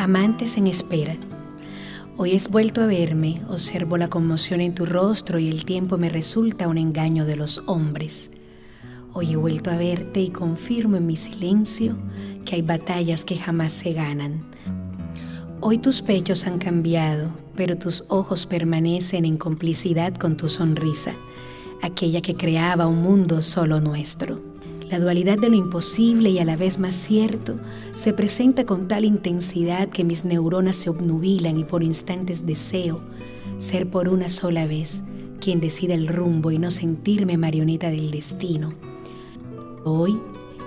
Amantes en espera. Hoy has vuelto a verme, observo la conmoción en tu rostro y el tiempo me resulta un engaño de los hombres. Hoy he vuelto a verte y confirmo en mi silencio que hay batallas que jamás se ganan. Hoy tus pechos han cambiado, pero tus ojos permanecen en complicidad con tu sonrisa, aquella que creaba un mundo solo nuestro. La dualidad de lo imposible y a la vez más cierto se presenta con tal intensidad que mis neuronas se obnubilan y por instantes deseo ser por una sola vez quien decida el rumbo y no sentirme marioneta del destino. Hoy,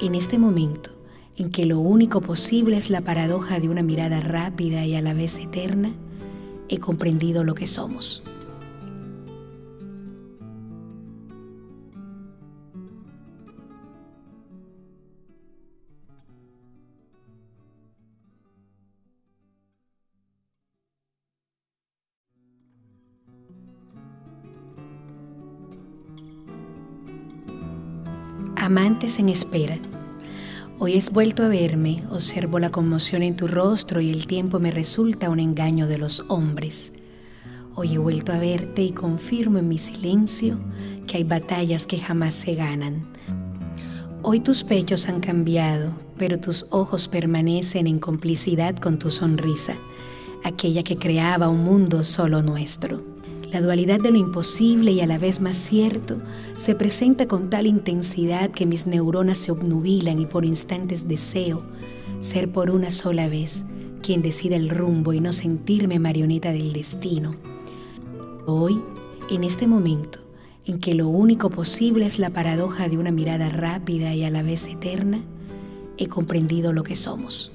en este momento, en que lo único posible es la paradoja de una mirada rápida y a la vez eterna, he comprendido lo que somos. Amantes en espera. Hoy has vuelto a verme, observo la conmoción en tu rostro y el tiempo me resulta un engaño de los hombres. Hoy he vuelto a verte y confirmo en mi silencio que hay batallas que jamás se ganan. Hoy tus pechos han cambiado, pero tus ojos permanecen en complicidad con tu sonrisa, aquella que creaba un mundo solo nuestro. La dualidad de lo imposible y a la vez más cierto se presenta con tal intensidad que mis neuronas se obnubilan y por instantes deseo ser por una sola vez quien decida el rumbo y no sentirme marioneta del destino. Hoy, en este momento, en que lo único posible es la paradoja de una mirada rápida y a la vez eterna, he comprendido lo que somos.